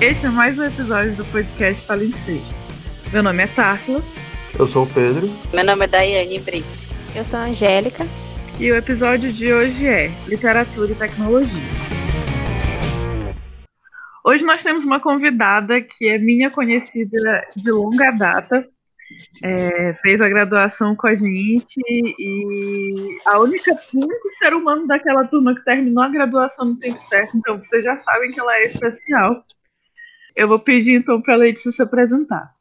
Este é mais um episódio do podcast Palimpsest. Meu nome é Társila. Eu sou o Pedro. Meu nome é Daiane Brito. Eu sou a Angélica. E o episódio de hoje é Literatura e Tecnologia. Hoje nós temos uma convidada que é minha conhecida de longa data, é, fez a graduação com a gente e a única, único ser humano daquela turma que terminou a graduação no tempo certo, então vocês já sabem que ela é especial. Eu vou pedir então para a Letícia se apresentar.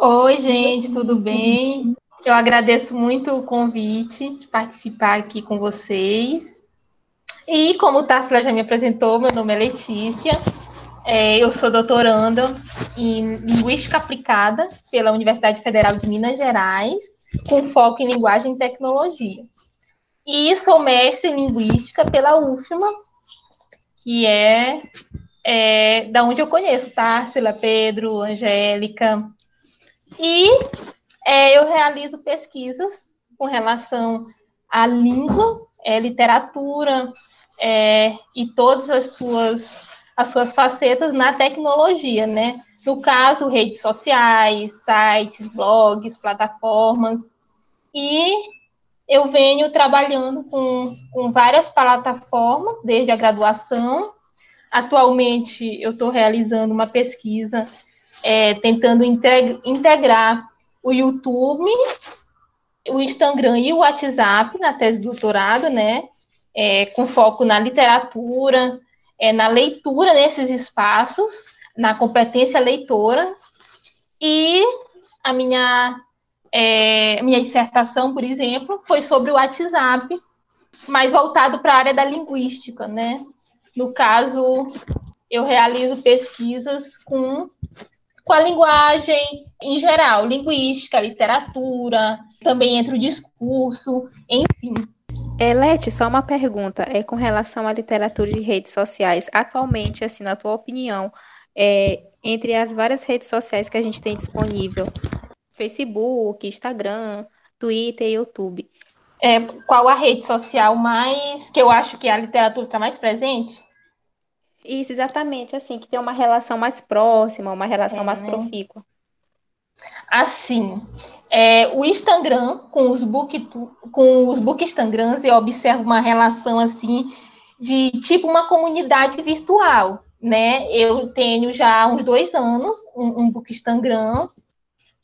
Oi, gente, tudo bem? Eu agradeço muito o convite de participar aqui com vocês. E como o Tássila já me apresentou, meu nome é Letícia. É, eu sou doutoranda em Linguística Aplicada pela Universidade Federal de Minas Gerais, com foco em Linguagem e Tecnologia. E sou mestre em Linguística pela UFMA, que é é, da onde eu conheço, Társila, Pedro, Angélica. E é, eu realizo pesquisas com relação à língua, é, literatura é, e todas as suas, as suas facetas na tecnologia, né? No caso, redes sociais, sites, blogs, plataformas. E eu venho trabalhando com, com várias plataformas desde a graduação Atualmente, eu estou realizando uma pesquisa é, tentando integrar o YouTube, o Instagram e o WhatsApp na tese de doutorado, né? É, com foco na literatura, é, na leitura nesses espaços, na competência leitora. E a minha, é, minha dissertação, por exemplo, foi sobre o WhatsApp, mais voltado para a área da linguística, né? No caso, eu realizo pesquisas com, com a linguagem em geral, linguística, literatura, também entre o discurso, enfim. É, só uma pergunta, é com relação à literatura e redes sociais. Atualmente, assim, na tua opinião, é, entre as várias redes sociais que a gente tem disponível, Facebook, Instagram, Twitter e YouTube, é, qual a rede social mais que eu acho que a literatura está mais presente? Isso, exatamente, assim, que tem uma relação mais próxima, uma relação é, mais né? profícua. Assim, é, o Instagram, com os book, com os book Instagrams, eu observo uma relação assim de tipo uma comunidade virtual, né? Eu tenho já uns dois anos um, um book Instagram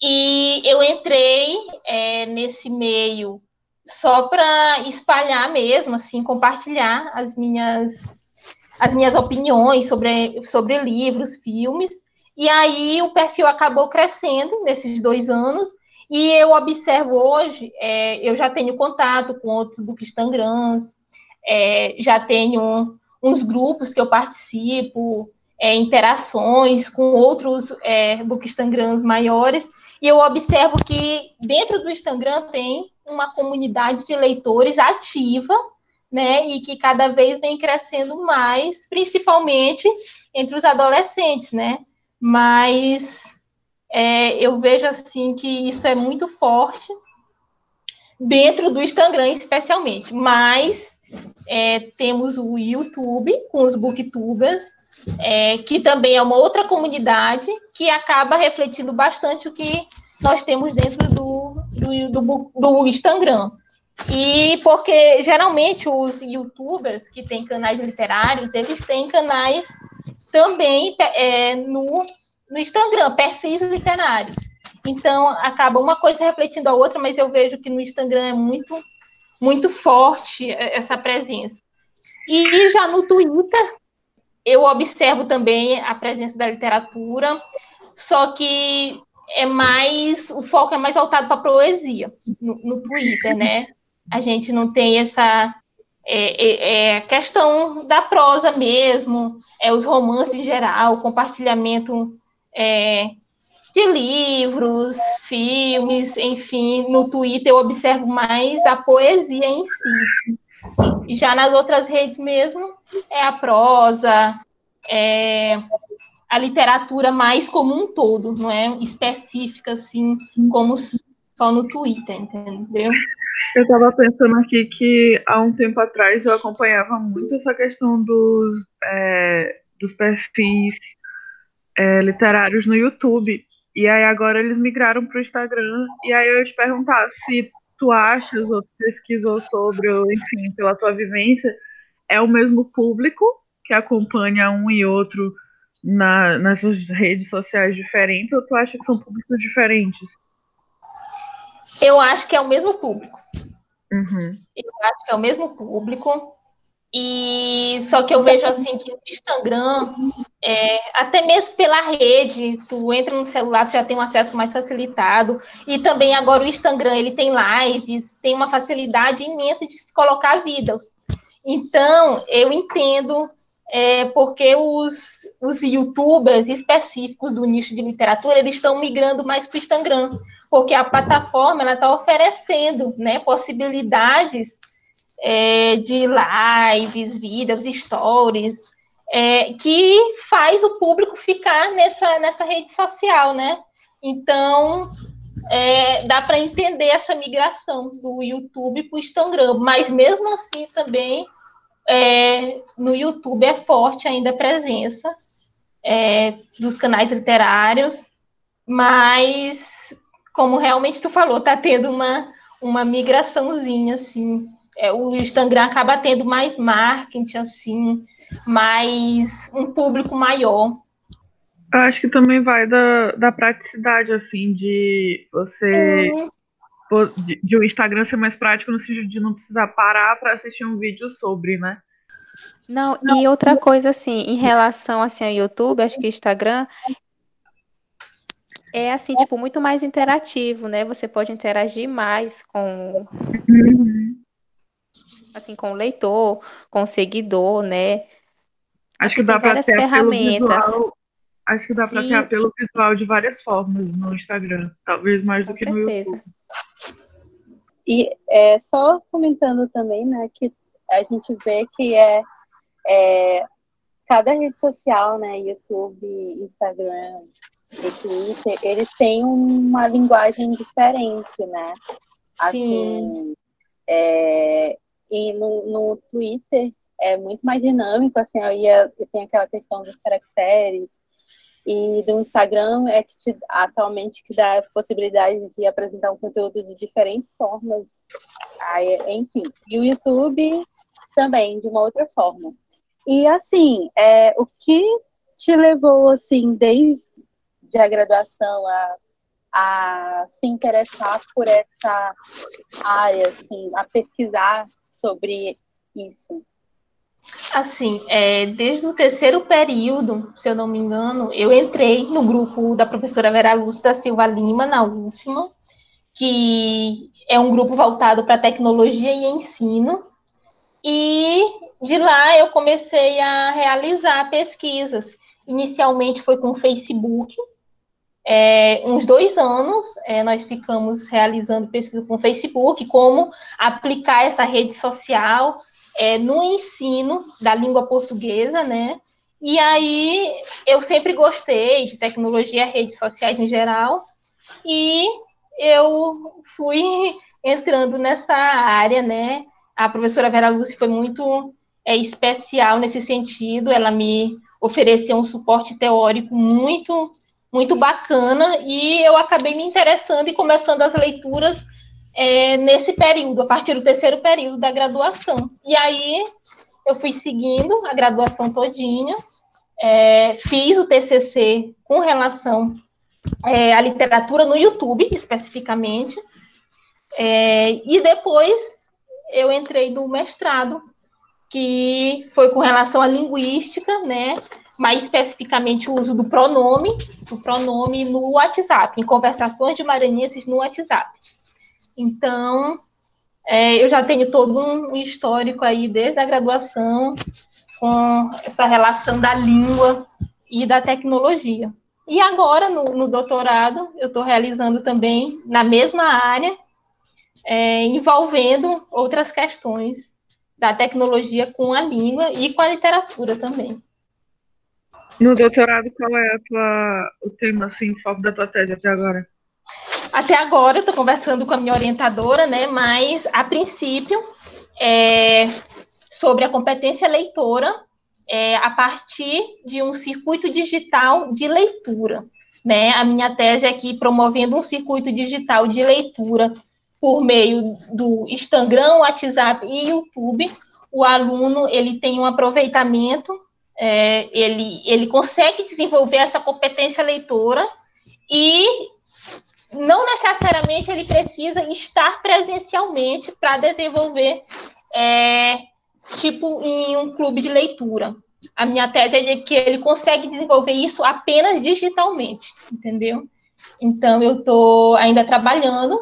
e eu entrei é, nesse meio só para espalhar mesmo, assim, compartilhar as minhas as minhas opiniões sobre, sobre livros, filmes. E aí o perfil acabou crescendo nesses dois anos. E eu observo hoje, é, eu já tenho contato com outros bookstagrams, é, já tenho uns grupos que eu participo, é, interações com outros é, bookstagrams maiores, e eu observo que dentro do Instagram tem uma comunidade de leitores ativa, né, e que cada vez vem crescendo mais, principalmente entre os adolescentes, né, mas é, eu vejo assim que isso é muito forte dentro do Instagram, especialmente, mas é, temos o YouTube com os booktubers, é, que também é uma outra comunidade que acaba refletindo bastante o que nós temos dentro do, do, do, do Instagram. E porque geralmente os youtubers que têm canais literários, eles têm canais também é, no, no Instagram, perfis literários. Então, acaba uma coisa refletindo a outra, mas eu vejo que no Instagram é muito, muito forte essa presença. E já no Twitter, eu observo também a presença da literatura, só que é mais, o foco é mais voltado para poesia no, no Twitter, né? a gente não tem essa é, é, é, questão da prosa mesmo, é os romances em geral, compartilhamento é, de livros, filmes, enfim, no Twitter eu observo mais a poesia em si. E já nas outras redes mesmo, é a prosa, é a literatura mais como um todo, não é específica, assim, como só no Twitter, entendeu? Eu estava pensando aqui que há um tempo atrás eu acompanhava muito essa questão dos, é, dos perfis é, literários no YouTube. E aí agora eles migraram para o Instagram. E aí eu te perguntar se tu achas ou pesquisou sobre, ou, enfim, pela tua vivência, é o mesmo público que acompanha um e outro na, nessas redes sociais diferentes, ou tu acha que são públicos diferentes? Eu acho que é o mesmo público. Uhum. Eu acho que é o mesmo público. E só que eu vejo assim que o Instagram, é, até mesmo pela rede, tu entra no celular, tu já tem um acesso mais facilitado. E também agora o Instagram, ele tem lives, tem uma facilidade imensa de se colocar vidas. Então, eu entendo é, porque os, os youtubers específicos do nicho de literatura, eles estão migrando mais para o Instagram, porque a plataforma está oferecendo né, possibilidades é, de lives, vídeos, stories, é, que faz o público ficar nessa, nessa rede social, né? Então, é, dá para entender essa migração do YouTube para o Instagram, mas mesmo assim também é, no YouTube é forte ainda a presença é, dos canais literários, mas como realmente tu falou, tá tendo uma, uma migraçãozinha, assim, é, o Instagram acaba tendo mais marketing, assim, mais um público maior. Eu acho que também vai da, da praticidade, assim, de você. É. De, de o Instagram ser mais prático no sentido de não precisar parar para assistir um vídeo sobre, né? Não, não, e outra coisa, assim, em relação assim, ao YouTube, acho que o Instagram é assim, tipo, muito mais interativo, né? Você pode interagir mais com. Uhum assim, com o leitor, com o seguidor, né? Acho que dá para ter ferramentas. Visual, acho que dá para ter apelo visual de várias formas no Instagram, talvez mais com do que certeza. no YouTube. E é, só comentando também, né, que a gente vê que é, é cada rede social, né, YouTube, Instagram e Twitter, eles têm uma linguagem diferente, né? Assim, é, e no, no Twitter é muito mais dinâmico, assim, eu ia, eu tenho aquela questão dos caracteres, e do Instagram é que te, atualmente que dá a possibilidade de apresentar um conteúdo de diferentes formas. Aí, enfim, e o YouTube também, de uma outra forma. E assim, é, o que te levou assim, desde a graduação a, a se interessar por essa área, assim, a pesquisar sobre isso? Assim, é, desde o terceiro período, se eu não me engano, eu entrei no grupo da professora Vera Lúcia da Silva Lima, na última, que é um grupo voltado para tecnologia e ensino. E de lá eu comecei a realizar pesquisas. Inicialmente foi com o Facebook, é, uns dois anos, é, nós ficamos realizando pesquisa com o Facebook, como aplicar essa rede social é, no ensino da língua portuguesa, né? E aí eu sempre gostei de tecnologia, redes sociais em geral, e eu fui entrando nessa área, né? A professora Vera Lúcia foi muito é, especial nesse sentido, ela me ofereceu um suporte teórico muito muito bacana e eu acabei me interessando e começando as leituras é, nesse período, a partir do terceiro período da graduação. E aí eu fui seguindo a graduação todinha, é, fiz o TCC com relação é, à literatura no YouTube, especificamente, é, e depois eu entrei no mestrado, que foi com relação à linguística, né? Mais especificamente o uso do pronome, do pronome no WhatsApp, em conversações de maranhenses no WhatsApp. Então, é, eu já tenho todo um histórico aí desde a graduação com essa relação da língua e da tecnologia. E agora, no, no doutorado, eu estou realizando também na mesma área, é, envolvendo outras questões da tecnologia com a língua e com a literatura também. No doutorado, qual é tua, o tema, assim, foco da tua tese até agora? Até agora, eu estou conversando com a minha orientadora, né? Mas, a princípio, é sobre a competência leitora é, a partir de um circuito digital de leitura. Né? A minha tese é aqui promovendo um circuito digital de leitura por meio do Instagram, WhatsApp e YouTube. O aluno ele tem um aproveitamento, é, ele, ele consegue desenvolver essa competência leitora e não necessariamente ele precisa estar presencialmente para desenvolver é, tipo em um clube de leitura. A minha tese é que ele consegue desenvolver isso apenas digitalmente, entendeu? Então, eu estou ainda trabalhando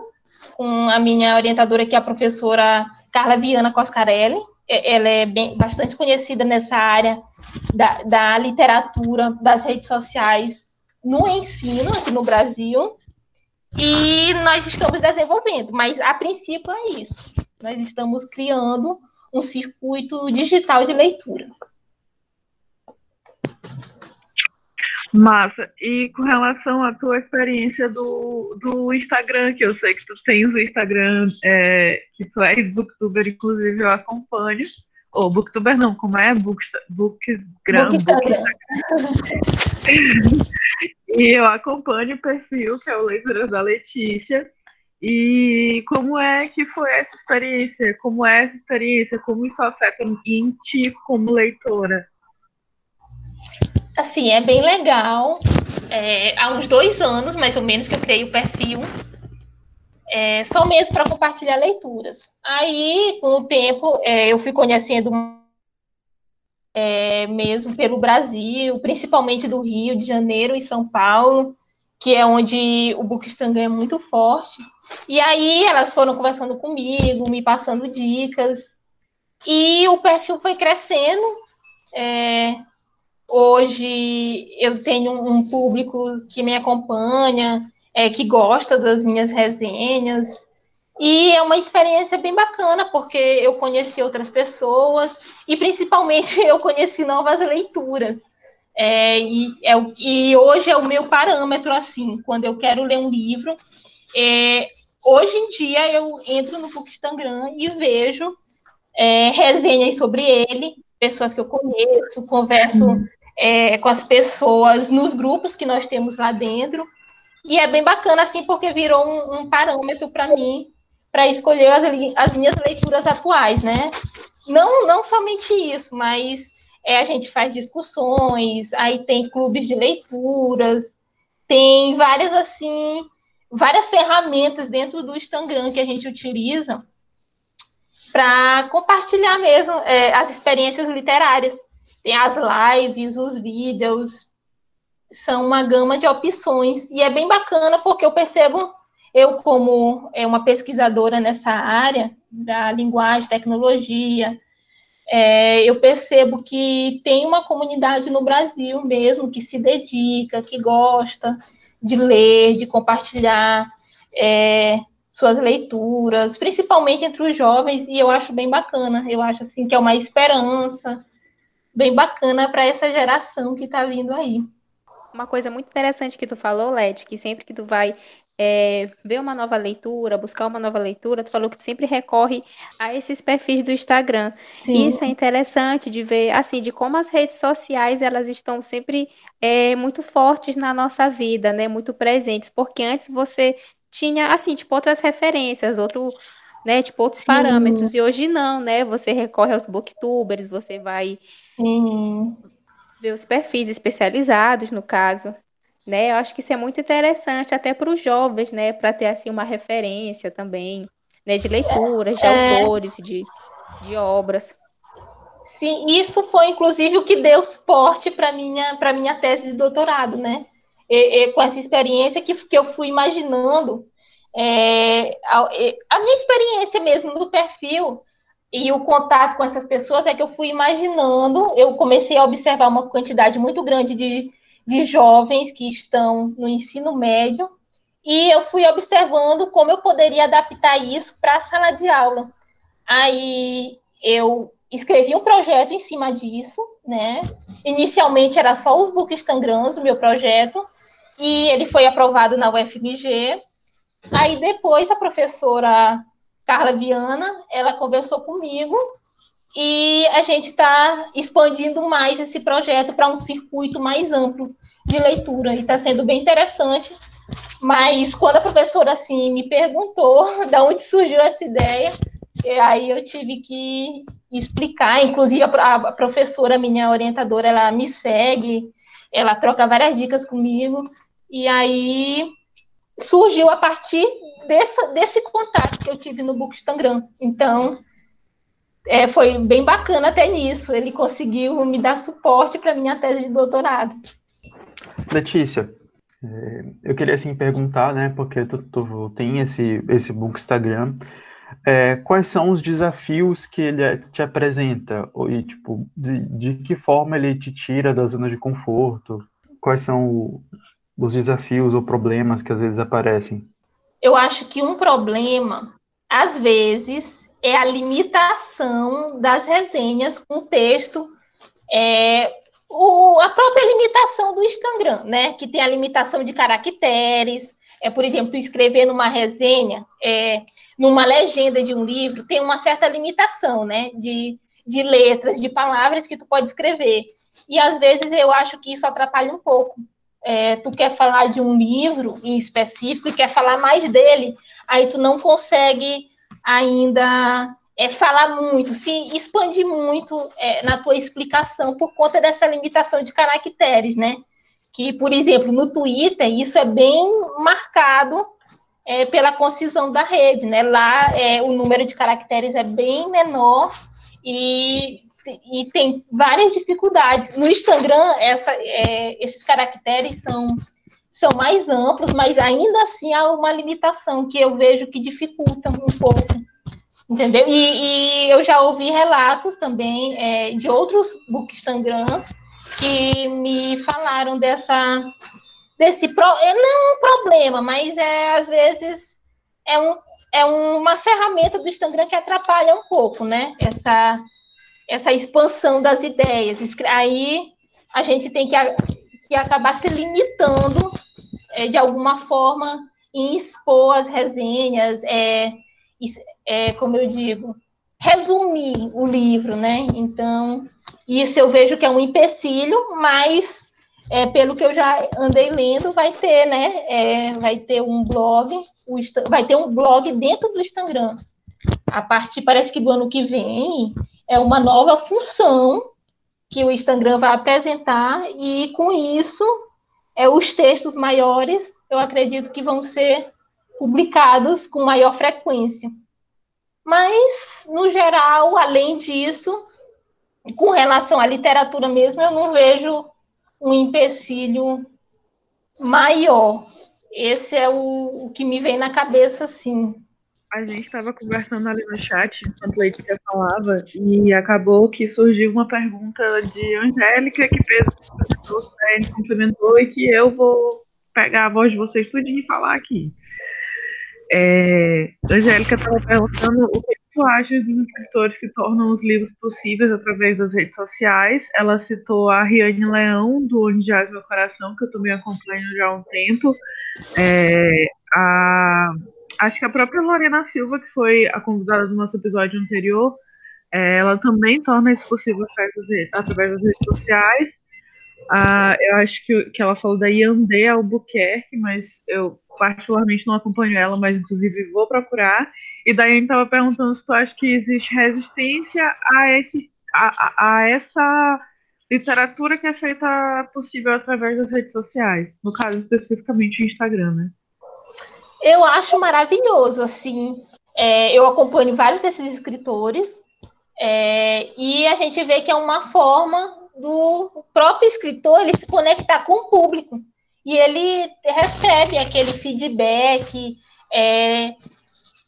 com a minha orientadora, que é a professora Carla Viana Coscarelli. Ela é bem, bastante conhecida nessa área da, da literatura, das redes sociais no ensino aqui no Brasil. E nós estamos desenvolvendo, mas a princípio é isso. Nós estamos criando um circuito digital de leitura. Massa. E com relação à tua experiência do, do Instagram, que eu sei que tu tens o Instagram, é, que tu és booktuber, inclusive eu acompanho. Ou booktuber não, como é? Book, bookgram. Book e eu acompanho o perfil, que é o Leituras da Letícia. E como é que foi essa experiência? Como é essa experiência? Como isso afeta em ti como leitora? Assim, é bem legal. É, há uns dois anos, mais ou menos, que eu criei o perfil. É, só mesmo para compartilhar leituras. Aí, com o tempo, é, eu fui conhecendo é, mesmo pelo Brasil, principalmente do Rio de Janeiro e São Paulo, que é onde o Bookstagram é muito forte. E aí elas foram conversando comigo, me passando dicas, e o perfil foi crescendo. É, Hoje eu tenho um público que me acompanha, é, que gosta das minhas resenhas. E é uma experiência bem bacana, porque eu conheci outras pessoas e principalmente eu conheci novas leituras. É, e, é, e hoje é o meu parâmetro, assim, quando eu quero ler um livro. É, hoje em dia eu entro no Bookstagram e vejo é, resenhas sobre ele, pessoas que eu conheço, converso uhum é, com as pessoas nos grupos que nós temos lá dentro. E é bem bacana, assim, porque virou um, um parâmetro para mim, para escolher as, as, minhas leituras atuais, né? Não, não somente isso, mas é, a gente faz discussões, aí tem clubes de leituras, tem várias, assim, várias ferramentas dentro do Instagram que a gente utiliza para compartilhar mesmo é, as experiências literárias. Tem as lives, os vídeos, são uma gama de opções. E é bem bacana porque eu percebo eu como é uma pesquisadora nessa área da linguagem, tecnologia, é, eu percebo que tem uma comunidade no Brasil mesmo que se dedica, que gosta de ler, de compartilhar é, suas leituras, principalmente entre os jovens, e eu acho bem bacana. Eu acho assim que é uma esperança, bem bacana para essa geração que está vindo aí. Uma coisa muito interessante que tu falou, Led, que sempre que tu vai é, ver uma nova leitura, buscar uma nova leitura, tu falou que tu sempre recorre a esses perfis do Instagram. Sim. Isso é interessante de ver, assim, de como as redes sociais, elas estão sempre é, muito fortes na nossa vida, né, muito presentes, porque antes você tinha, assim, tipo, outras referências, outro, né, tipo, outros Sim. parâmetros, e hoje não, né, você recorre aos booktubers, você vai Uhum. Ver os perfis especializados, no caso. Né? Eu acho que isso é muito interessante até para os jovens, né? Para ter assim uma referência também, né? De leituras, de é... autores, de, de obras. Sim, isso foi inclusive o que deu suporte para minha para minha tese de doutorado, né? E, e, com essa experiência que, que eu fui imaginando, é, a, a, minha experiência mesmo no perfil e o contato com essas pessoas é que eu fui imaginando, eu comecei a observar uma quantidade muito grande de, de jovens que estão no ensino médio, e eu fui observando como eu poderia adaptar isso para a sala de aula. Aí eu escrevi um projeto em cima disso, né? Inicialmente era só os bookstagrams, o meu projeto, e ele foi aprovado na UFMG. Aí depois a professora Carla Viana, ela conversou comigo e a gente está expandindo mais esse projeto para um circuito mais amplo de leitura, e está sendo bem interessante. Mas quando a professora assim me perguntou de onde surgiu essa ideia, aí eu tive que explicar. Inclusive, a professora, minha orientadora, ela me segue, ela troca várias dicas comigo, e aí surgiu a partir desse, desse contato que eu tive no Bookstagram. Então, é, foi bem bacana até nisso. Ele conseguiu me dar suporte para minha tese de doutorado. Letícia, é, eu queria assim perguntar, né, porque tu, tu tem esse esse Bookstagram, é, quais são os desafios que ele te apresenta e tipo de, de que forma ele te tira da zona de conforto? Quais são os desafios ou problemas que às vezes aparecem? Eu acho que um problema, às vezes, é a limitação das resenhas com texto, é, o, a própria limitação do Instagram, né? Que tem a limitação de caracteres. É, por exemplo, escrever numa resenha, é, numa legenda de um livro, tem uma certa limitação, né? De, de letras, de palavras que tu pode escrever. E às vezes eu acho que isso atrapalha um pouco. É, tu quer falar de um livro em específico e quer falar mais dele, aí tu não consegue ainda é, falar muito, se expandir muito é, na tua explicação por conta dessa limitação de caracteres, né? Que, por exemplo, no Twitter, isso é bem marcado é, pela concisão da rede, né? Lá é, o número de caracteres é bem menor e, e tem várias dificuldades. No Instagram, essa, é, esses caracteres são são mais amplos, mas ainda assim há uma limitação que eu vejo que dificulta um pouco, entendeu? E, e eu já ouvi relatos também é, de outros bookstagrams que me falaram dessa desse pro, é, não um problema, mas é às vezes é, um, é uma ferramenta do Instagram que atrapalha um pouco, né? Essa essa expansão das ideias. Aí a gente tem que que acabar se limitando é, de alguma forma em expor as resenhas, é, é, como eu digo, resumir o livro, né? Então, isso eu vejo que é um empecilho, mas é, pelo que eu já andei lendo, vai ter, né? É, vai ter um blog, o, vai ter um blog dentro do Instagram. A partir, parece que do ano que vem, é uma nova função que o Instagram vai apresentar, e com isso, é, os textos maiores, eu acredito que vão ser publicados com maior frequência. Mas, no geral, além disso, com relação à literatura mesmo, eu não vejo um empecilho maior. Esse é o, o que me vem na cabeça, sim a gente estava conversando ali no chat enquanto Letícia falava e acabou que surgiu uma pergunta de Angélica que fez o complementou e que eu vou pegar a voz de vocês tudo e falar aqui. É, Angélica estava perguntando o que tu acha dos escritores que tornam os livros possíveis através das redes sociais. Ela citou a Riane Leão, do Onde Jaz Meu Coração, que eu também acompanho já há um tempo. É, a acho que a própria Lorena Silva, que foi a convidada do nosso episódio anterior, é, ela também torna isso possível através das redes sociais. Ah, eu acho que, que ela falou da Yandé Albuquerque, mas eu particularmente não acompanho ela, mas inclusive vou procurar. E daí estava perguntando se tu acha que existe resistência a, esse, a, a, a essa literatura que é feita possível através das redes sociais, no caso especificamente o Instagram, né? Eu acho maravilhoso, assim. É, eu acompanho vários desses escritores é, e a gente vê que é uma forma do próprio escritor ele se conectar com o público e ele recebe aquele feedback, é,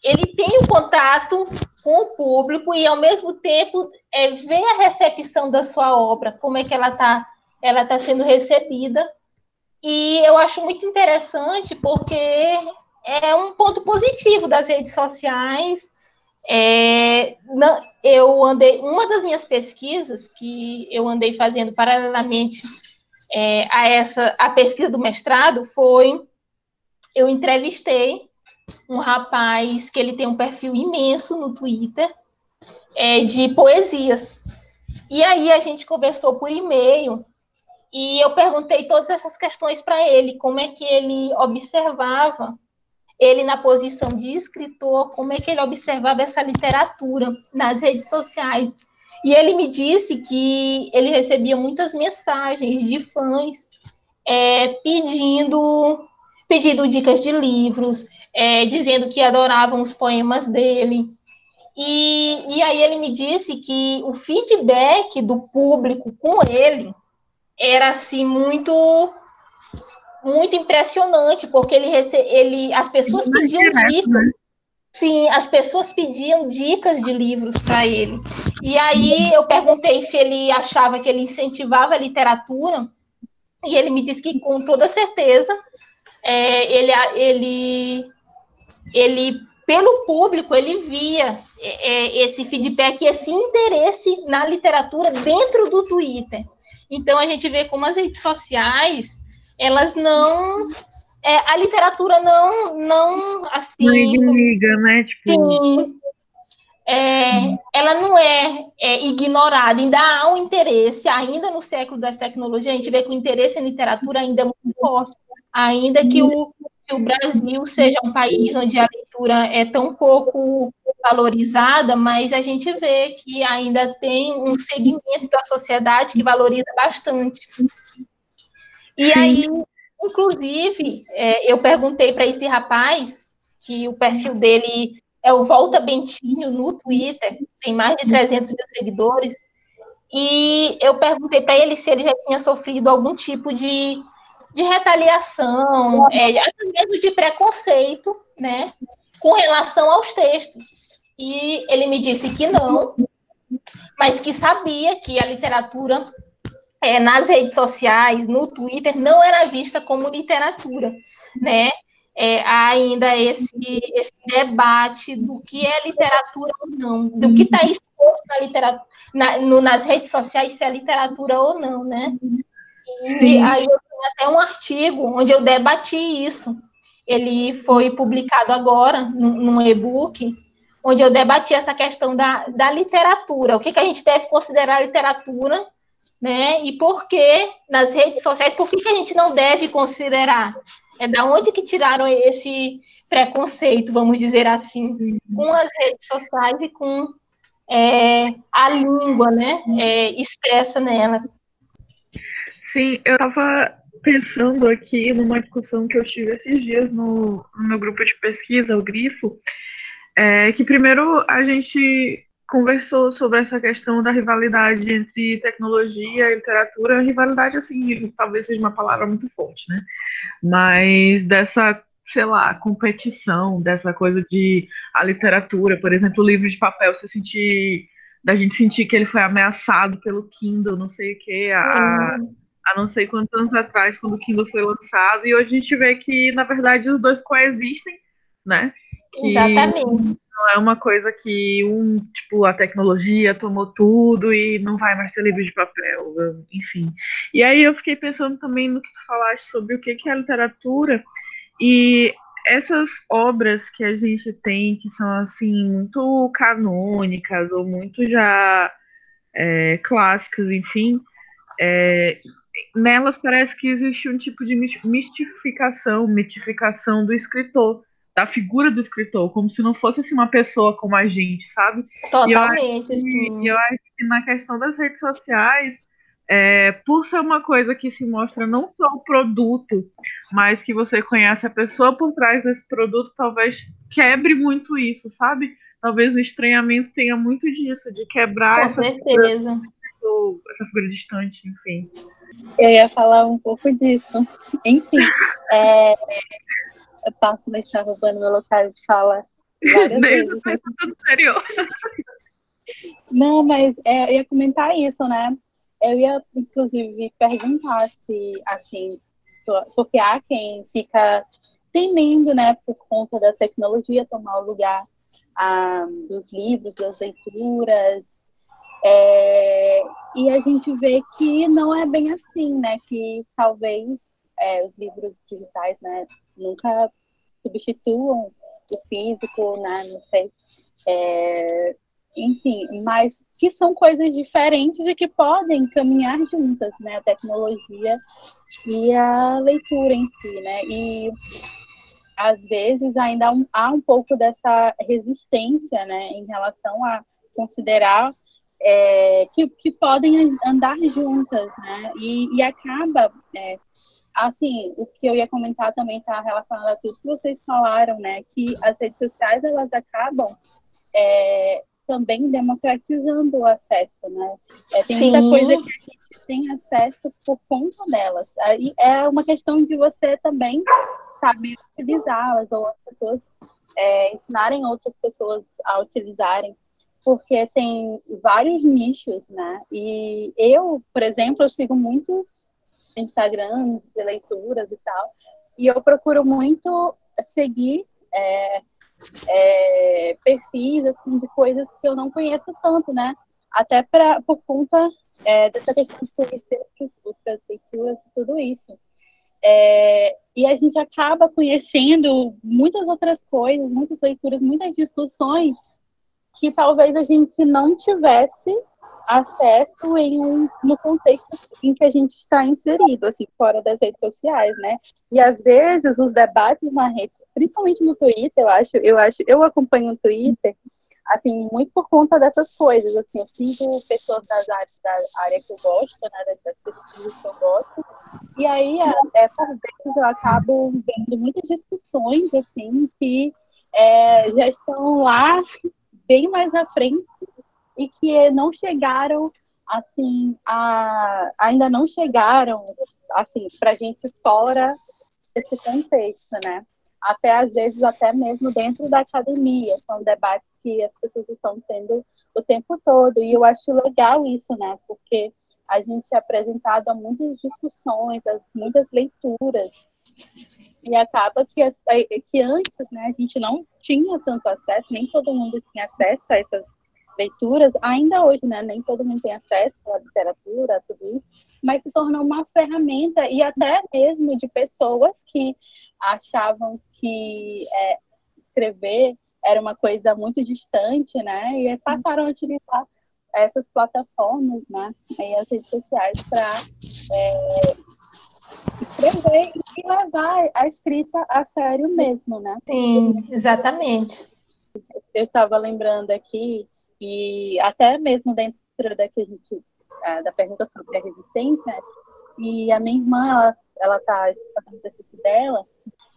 ele tem o contato com o público e ao mesmo tempo é, vê a recepção da sua obra, como é que ela está ela tá sendo recebida. E eu acho muito interessante porque é um ponto positivo das redes sociais. É, não, eu andei, uma das minhas pesquisas que eu andei fazendo paralelamente é, a essa, a pesquisa do mestrado foi, eu entrevistei um rapaz que ele tem um perfil imenso no Twitter é, de poesias. E aí a gente conversou por e-mail e eu perguntei todas essas questões para ele, como é que ele observava ele na posição de escritor, como é que ele observava essa literatura nas redes sociais. E ele me disse que ele recebia muitas mensagens de fãs é, pedindo, pedindo dicas de livros, é, dizendo que adoravam os poemas dele. E, e aí ele me disse que o feedback do público com ele era assim muito muito impressionante, porque ele, rece... ele as pessoas pediam dicas. Né? Sim, as pessoas pediam dicas de livros para ele. E aí eu perguntei se ele achava que ele incentivava a literatura, e ele me disse que com toda certeza é, ele, ele, ele, pelo público, ele via é, é, esse feedback, esse interesse na literatura dentro do Twitter. Então a gente vê como as redes sociais elas não é, a literatura não não assim não liga, né? Tipo... Sim, é, ela não é, é, ignorada, ainda há um interesse, ainda no século das tecnologias, a gente vê que o interesse em literatura ainda é muito forte, ainda que o, que o Brasil seja um país onde a leitura é tão pouco valorizada, mas a gente vê que ainda tem um segmento da sociedade que valoriza bastante. E aí, inclusive, é, eu perguntei para esse rapaz, que o perfil dele é o Volta Bentinho no Twitter, tem mais de 300 mil seguidores, e eu perguntei para ele se ele já tinha sofrido algum tipo de, de retaliação, é, até mesmo de preconceito, né, com relação aos textos. E ele me disse que não, mas que sabia que a literatura é, nas redes sociais, no Twitter, não era vista como literatura, né? É, há ainda esse, esse debate do que é literatura ou não, do que está exposto na literatura, na, no, nas redes sociais, se é literatura ou não, né? E aí eu tenho até um artigo onde eu debati isso. Ele foi publicado agora num, num e-book, onde eu debati essa questão da, da literatura. O que, que a gente deve considerar literatura né? E por que nas redes sociais, por que, que a gente não deve considerar? É da onde que tiraram esse preconceito, vamos dizer assim, com as redes sociais e com é, a língua, né? É, expressa nela. Sim, eu estava pensando aqui numa discussão que eu tive esses dias no, no meu grupo de pesquisa, o Grifo, é, que primeiro a gente conversou sobre essa questão da rivalidade entre tecnologia e literatura. Rivalidade, assim, talvez seja uma palavra muito forte, né? Mas dessa, sei lá, competição, dessa coisa de a literatura, por exemplo, o livro de papel, você sentir, da gente sentir que ele foi ameaçado pelo Kindle, não sei o que, a, a não sei quantos anos atrás, quando o Kindle foi lançado, e hoje a gente vê que, na verdade, os dois coexistem, né? Que, Exatamente não é uma coisa que um, tipo, a tecnologia tomou tudo e não vai mais ter livro de papel, enfim. E aí eu fiquei pensando também no que tu falaste sobre o que é a literatura e essas obras que a gente tem que são assim muito canônicas ou muito já é, clássicas, enfim, é, nelas parece que existe um tipo de mistificação, mitificação do escritor da figura do escritor, como se não fosse assim, uma pessoa como a gente, sabe? Totalmente, e eu acho que, eu acho que na questão das redes sociais, é, por ser uma coisa que se mostra não só o produto, mas que você conhece a pessoa por trás desse produto, talvez quebre muito isso, sabe? Talvez o estranhamento tenha muito disso, de quebrar Com essa certeza. Figura, essa figura distante, enfim. Eu ia falar um pouco disso. Enfim, é, eu passo deixar roubando meu local de fala várias vezes. Mas... Não, mas é, eu ia comentar isso, né? Eu ia, inclusive, perguntar se, assim, porque há quem fica temendo, né, por conta da tecnologia, tomar o lugar ah, dos livros, das leituras. É, e a gente vê que não é bem assim, né? Que talvez é, os livros digitais, né, nunca substituam o físico, né? Não sei. É, enfim, mas que são coisas diferentes e que podem caminhar juntas, né? A tecnologia e a leitura em si, né? E às vezes ainda há um, há um pouco dessa resistência, né, em relação a considerar é, que, que podem andar juntas, né? E, e acaba, é, assim, o que eu ia comentar também está relacionado a tudo que vocês falaram, né? Que as redes sociais elas acabam é, também democratizando o acesso, né? É, tem Sim. muita coisa que a gente tem acesso por conta delas. Aí é uma questão de você também saber utilizá-las ou as pessoas é, ensinarem outras pessoas a utilizarem porque tem vários nichos, né? E eu, por exemplo, eu sigo muitos Instagrams de leituras e tal, e eu procuro muito seguir é, é, perfis assim de coisas que eu não conheço tanto, né? Até pra, por conta é, dessa questão de conhecer outras leituras e tudo isso. É, e a gente acaba conhecendo muitas outras coisas, muitas leituras, muitas discussões que talvez a gente não tivesse acesso em um, no contexto em que a gente está inserido, assim, fora das redes sociais, né? E às vezes os debates na rede, principalmente no Twitter, eu acho, eu acho, eu acompanho o Twitter, assim, muito por conta dessas coisas, assim, eu sigo pessoas das áreas, da área que eu gosto, né, das pesquisas que eu gosto, e aí, essas vezes eu acabo vendo muitas discussões, assim, que é, já estão lá bem mais à frente e que não chegaram assim a, ainda não chegaram assim para gente fora desse contexto, né? Até às vezes até mesmo dentro da academia, são debates que as pessoas estão tendo o tempo todo e eu acho legal isso, né? Porque a gente é apresentado a muitas discussões, a muitas leituras e acaba que, que antes né, a gente não tinha tanto acesso, nem todo mundo tinha acesso a essas leituras, ainda hoje, né, nem todo mundo tem acesso à literatura, a tudo isso, mas se tornou uma ferramenta e até mesmo de pessoas que achavam que é, escrever era uma coisa muito distante, né, e passaram a utilizar essas plataformas, né, e as redes sociais para é, escrever e levar a escrita a sério mesmo, né? Sim, exatamente. Eu estava lembrando aqui, e até mesmo dentro da que a gente, da pergunta sobre a resistência, e a minha irmã, ela está fazendo o TCC dela,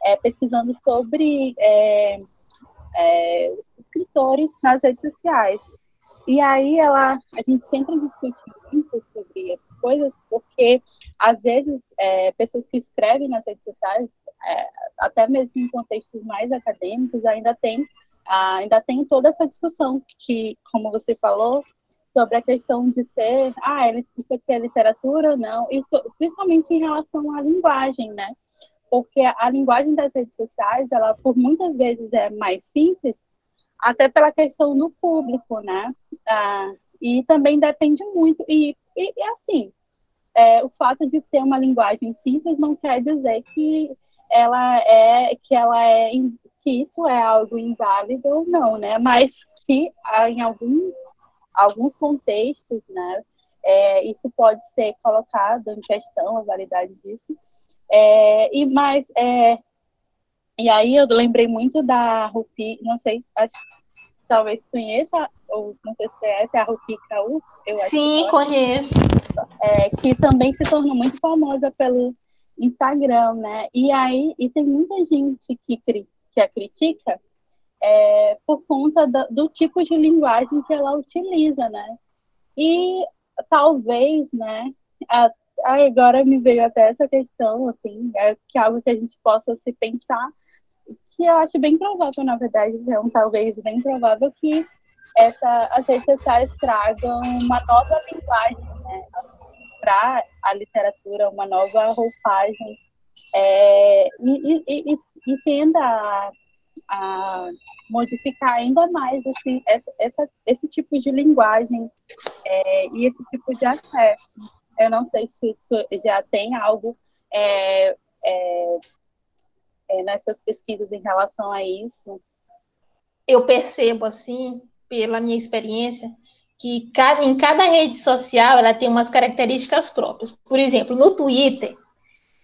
é, pesquisando sobre é, é, os escritores nas redes sociais. E aí ela, a gente sempre discute muito sobre essas coisas, porque às vezes é, pessoas que escrevem nas redes sociais, é, até mesmo em contextos mais acadêmicos, ainda tem, ainda tem toda essa discussão que, como você falou, sobre a questão de ser, ah, isso aqui é literatura não, isso principalmente em relação à linguagem, né? Porque a linguagem das redes sociais, ela por muitas vezes é mais simples, até pela questão do público, né? Ah, e também depende muito. E, e, e assim, é, o fato de ter uma linguagem simples não quer dizer que ela é que ela é que isso é algo inválido ou não, né? Mas que ah, em algum, alguns contextos, né? É, isso pode ser colocado em questão a validade disso. É, e mais é, e aí eu lembrei muito da Rupi, não sei, acho, talvez conheça, ou não sei se é a Rupi Kaur. Sim, conheço. É, que também se tornou muito famosa pelo Instagram, né? E aí, e tem muita gente que, que a critica é, por conta do, do tipo de linguagem que ela utiliza, né? E talvez, né, a, agora me veio até essa questão, assim, é que é algo que a gente possa se pensar que eu acho bem provável, na verdade, é um talvez bem provável que essa, as redes sociais tragam uma nova linguagem né, para a literatura, uma nova roupagem é, e, e, e, e, tenda a, a, modificar ainda mais esse, essa, esse tipo de linguagem é, e esse tipo de acesso. Eu não sei se já tem algo é, é nas suas pesquisas em relação a isso? Eu percebo, assim, pela minha experiência, que cada, em cada rede social ela tem umas características próprias. Por exemplo, no Twitter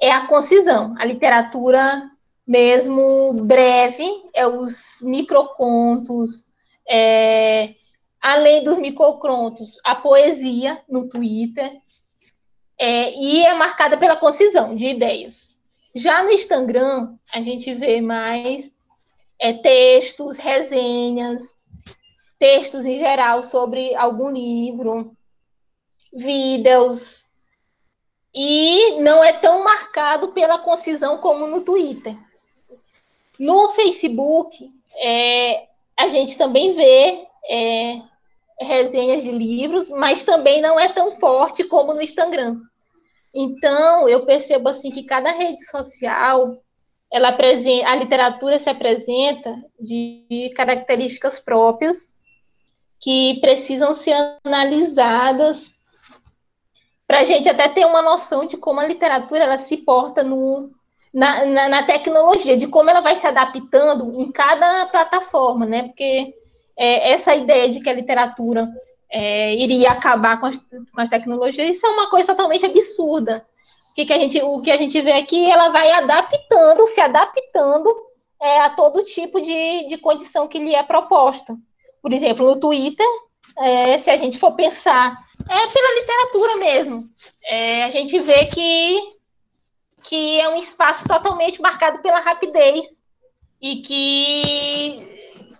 é a concisão, a literatura mesmo breve, é os microcontos, é, além dos microcontos, a poesia no Twitter, é, e é marcada pela concisão de ideias. Já no Instagram, a gente vê mais é, textos, resenhas, textos em geral sobre algum livro, vídeos, e não é tão marcado pela concisão como no Twitter. No Facebook, é, a gente também vê é, resenhas de livros, mas também não é tão forte como no Instagram. Então, eu percebo assim que cada rede social, ela a literatura se apresenta de características próprias que precisam ser analisadas para a gente até ter uma noção de como a literatura ela se porta no, na, na, na, tecnologia, de como ela vai se adaptando em cada plataforma, né? Porque é, essa ideia de que a literatura é, iria acabar com as, com as, tecnologias, isso é uma coisa totalmente absurda. O que, que, a, gente, o que a gente vê aqui, ela vai adaptando, se adaptando é, a todo tipo de, de condição que lhe é proposta. Por exemplo, no Twitter, é, se a gente for pensar, é pela literatura mesmo, é, a gente vê que que é um espaço totalmente marcado pela rapidez e que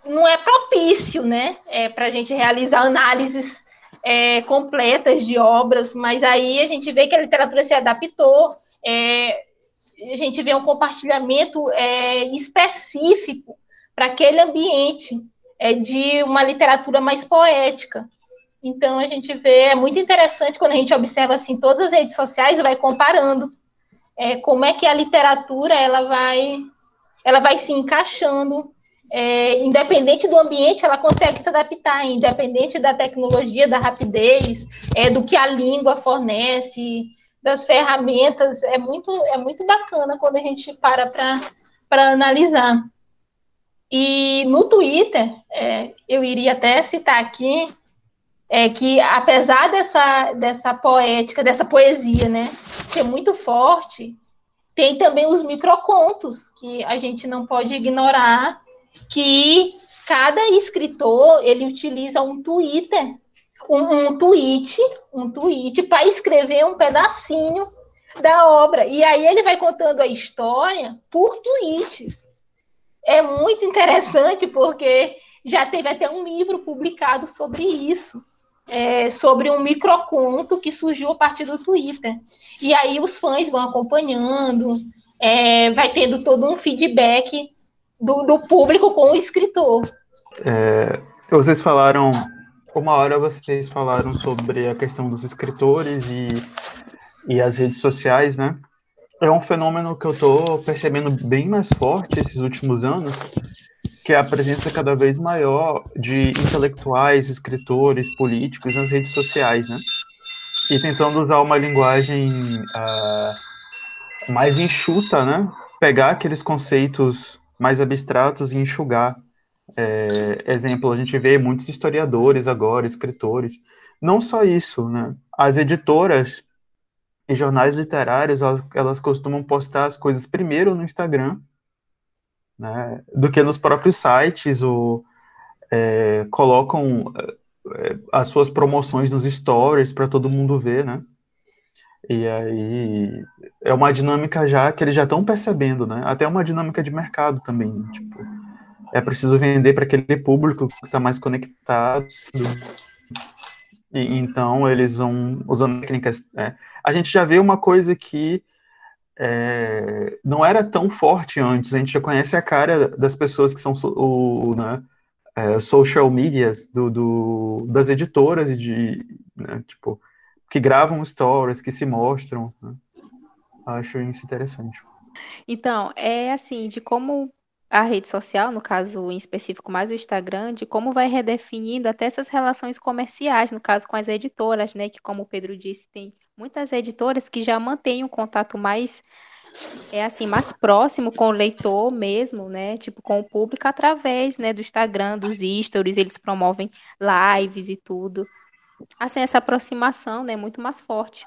não é propício, né, é, para a gente realizar análises é, completas de obras, mas aí a gente vê que a literatura se adaptou, é, a gente vê um compartilhamento é, específico para aquele ambiente é, de uma literatura mais poética. Então a gente vê, é muito interessante quando a gente observa assim todas as redes sociais e vai comparando é, como é que a literatura ela vai, ela vai se encaixando. É, independente do ambiente, ela consegue se adaptar, independente da tecnologia, da rapidez, é, do que a língua fornece, das ferramentas. É muito, é muito bacana quando a gente para para analisar. E no Twitter, é, eu iria até citar aqui é que apesar dessa, dessa poética, dessa poesia, né, ser muito forte, tem também os microcontos que a gente não pode ignorar, que cada escritor ele utiliza um Twitter, um, um tweet, um tweet para escrever um pedacinho da obra. E aí ele vai contando a história por tweets. É muito interessante porque já teve até um livro publicado sobre isso é, sobre um microconto que surgiu a partir do Twitter. E aí os fãs vão acompanhando, é, vai tendo todo um feedback do, do público com o escritor. É, vocês falaram, uma hora vocês falaram sobre a questão dos escritores e, e as redes sociais, né? É um fenômeno que eu estou percebendo bem mais forte esses últimos anos, que é a presença cada vez maior de intelectuais, escritores, políticos nas redes sociais, né? E tentando usar uma linguagem uh, mais enxuta, né? Pegar aqueles conceitos mais abstratos e enxugar. É, exemplo, a gente vê muitos historiadores agora, escritores. Não só isso, né? As editoras e jornais literários, elas, costumam postar as coisas primeiro no Instagram, né, do que nos próprios sites, ou é, colocam é, as suas promoções nos stories para todo mundo ver, né? E aí é uma dinâmica já que eles já estão percebendo, né? Até uma dinâmica de mercado também, tipo, é preciso vender para aquele público que está mais conectado. E, então eles vão usando técnicas. É. A gente já vê uma coisa que é, não era tão forte antes. A gente já conhece a cara das pessoas que são o, né, é, social medias do, do, das editoras de né, tipo que gravam stories, que se mostram. Né? Acho isso interessante. Então, é assim, de como a rede social, no caso em específico mais o Instagram, de como vai redefinindo até essas relações comerciais, no caso com as editoras, né? Que como o Pedro disse, tem muitas editoras que já mantêm um contato mais é assim mais próximo com o leitor mesmo, né? Tipo com o público através, né, do Instagram, dos stories, eles promovem lives e tudo. Assim essa aproximação, né, muito mais forte.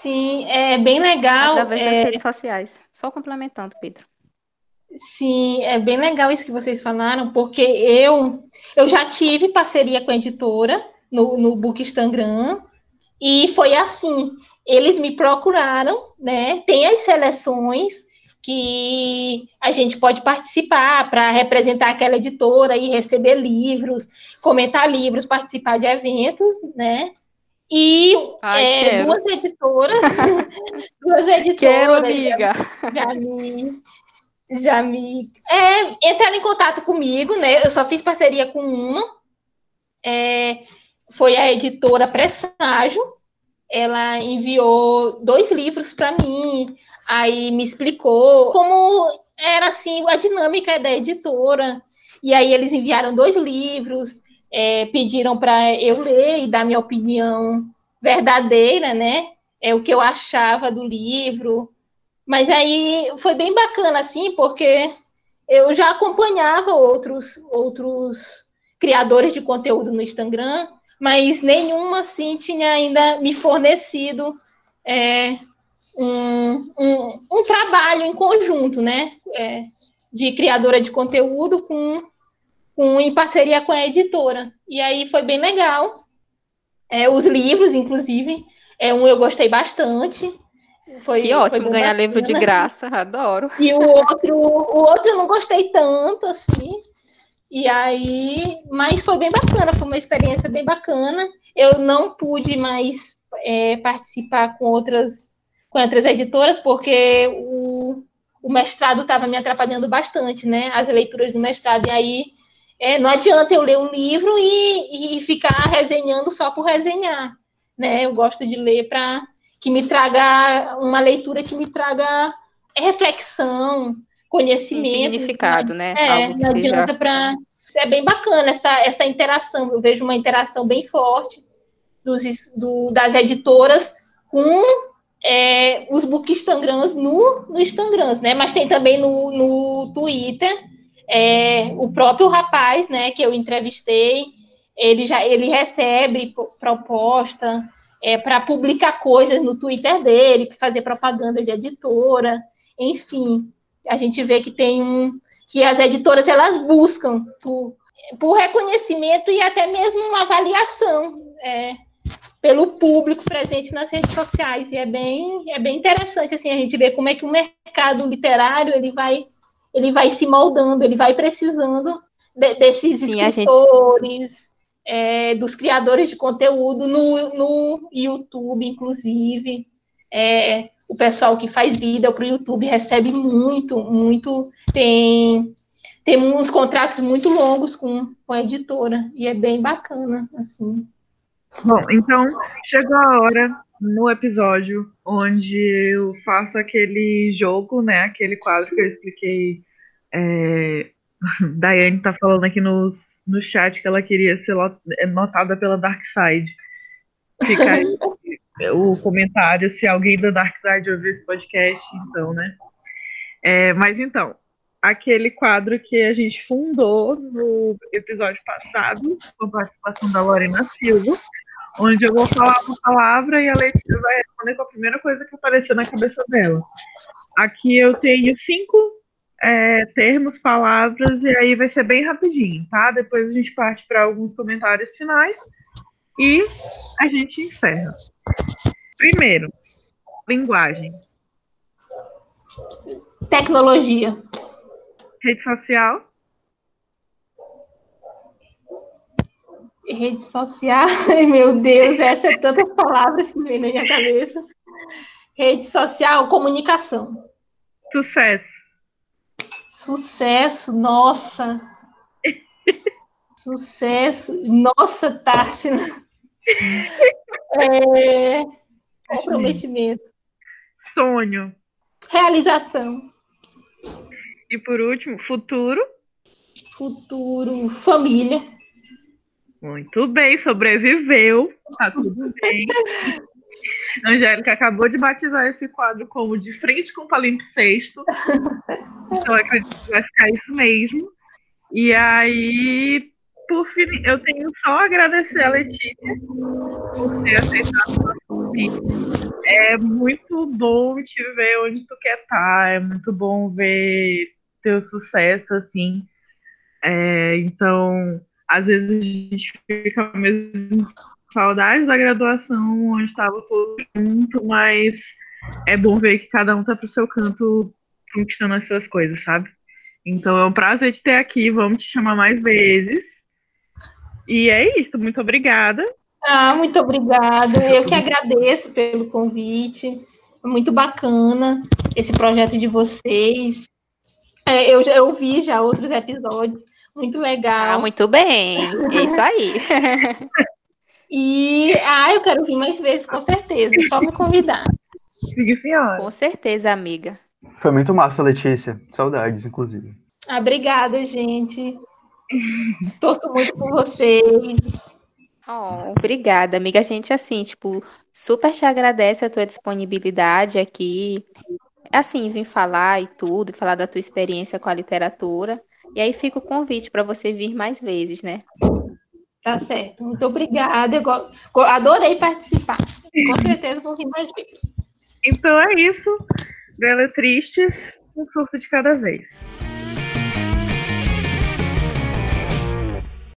Sim, é bem legal. Através é... das redes sociais. Só complementando, Pedro. Sim, é bem legal isso que vocês falaram, porque eu eu já tive parceria com a editora no, no Book Instagram, e foi assim, eles me procuraram, né? Tem as seleções que a gente pode participar para representar aquela editora e receber livros, comentar livros, participar de eventos, né? E Ai, é, duas editoras, duas editoras quero, amiga. Já, já me, já me é, entraram em contato comigo, né? Eu só fiz parceria com uma, é, foi a editora Presságio. Ela enviou dois livros para mim, aí me explicou como era assim a dinâmica da editora. E aí eles enviaram dois livros, é, pediram para eu ler e dar minha opinião verdadeira, né? É o que eu achava do livro. Mas aí foi bem bacana, assim, porque eu já acompanhava outros, outros criadores de conteúdo no Instagram, mas nenhuma assim tinha ainda me fornecido é, um, um, um, trabalho em conjunto, né? É, de criadora de conteúdo com, com em parceria com a editora. E aí foi bem legal. É, os livros, inclusive, é um eu gostei bastante. Foi, que ótimo ganhar bacana. livro de graça, adoro. E o outro, o outro eu não gostei tanto, assim. E aí, mas foi bem bacana, foi uma experiência bem bacana. Eu não pude mais é, participar com outras, com outras editoras, porque o, o mestrado estava me atrapalhando bastante, né? As leituras do mestrado. E aí, é, não adianta eu ler um livro e, e ficar resenhando só por resenhar, né? Eu gosto de ler para que me traga uma leitura que me traga reflexão, conhecimento. Sim, significado, né? É, não adianta seja... para. É bem bacana essa, essa interação. Eu vejo uma interação bem forte dos, do, das editoras com é, os book Instagrams no, no Instagram, né? Mas tem também no, no Twitter. É, o próprio rapaz, né, que eu entrevistei, ele já ele recebe proposta é, para publicar coisas no Twitter dele, fazer propaganda de editora, enfim a gente vê que tem um que as editoras elas buscam por, por reconhecimento e até mesmo uma avaliação é, pelo público presente nas redes sociais. E é bem é bem interessante assim a gente ver como é que o mercado literário ele vai ele vai se moldando ele vai precisando de, desses Sim, escritores gente... é, dos criadores de conteúdo no, no YouTube inclusive. É, o pessoal que faz vídeo para o YouTube recebe muito, muito, tem, tem uns contratos muito longos com, com a editora, e é bem bacana, assim. Bom, então chegou a hora no episódio onde eu faço aquele jogo, né? Aquele quadro que eu expliquei. É, Daiane tá falando aqui no, no chat que ela queria ser notada pela Dark Side. Fica aí o comentário se alguém da Dark Side ouvir esse podcast, então, né? É, mas então, aquele quadro que a gente fundou no episódio passado, com a participação da Lorena Silva, onde eu vou falar uma palavra e a Letícia vai responder com a primeira coisa que apareceu na cabeça dela. Aqui eu tenho cinco é, termos, palavras, e aí vai ser bem rapidinho, tá? Depois a gente parte para alguns comentários finais e a gente encerra. Primeiro, linguagem. Tecnologia. Rede social. Rede social, ai meu Deus, essa é tantas palavras que vem na minha cabeça. Rede social, comunicação. Sucesso. Sucesso, nossa. Sucesso, nossa, Társina. É... Comprometimento. Sonho. Realização. E por último, futuro. Futuro, família. Muito bem, sobreviveu. Tá tudo bem. Angélica acabou de batizar esse quadro como De Frente com Palimpsesto. então, acredito que vai ficar isso mesmo. E aí, por fim, eu tenho só a agradecer a Letícia por ter aceitado o convite. É muito bom te ver onde tu quer estar, é muito bom ver teu sucesso, assim. É, então, às vezes a gente fica mesmo saudade da graduação, onde estava todo junto, mas é bom ver que cada um tá pro seu canto conquistando as suas coisas, sabe? Então é um prazer te ter aqui, vamos te chamar mais vezes. E é isso, muito obrigada. Ah, muito obrigada. Eu que agradeço pelo convite. Muito bacana esse projeto de vocês. É, eu já ouvi já outros episódios. Muito legal. Ah, muito bem. É isso aí. e ah, eu quero vir mais vezes, com certeza. Só me convidar. Fique senhora. Com certeza, amiga. Foi muito massa, Letícia. Saudades, inclusive. Ah, obrigada, gente. Torço muito por vocês. Oh, obrigada, amiga. A gente, assim, tipo, super te agradece a tua disponibilidade aqui. Assim, vim falar e tudo, falar da tua experiência com a literatura. E aí fica o convite para você vir mais vezes, né? Tá certo. Muito obrigada. Eu adorei participar. Com certeza vou vir mais vezes. Então é isso. Tristes, um surto de cada vez.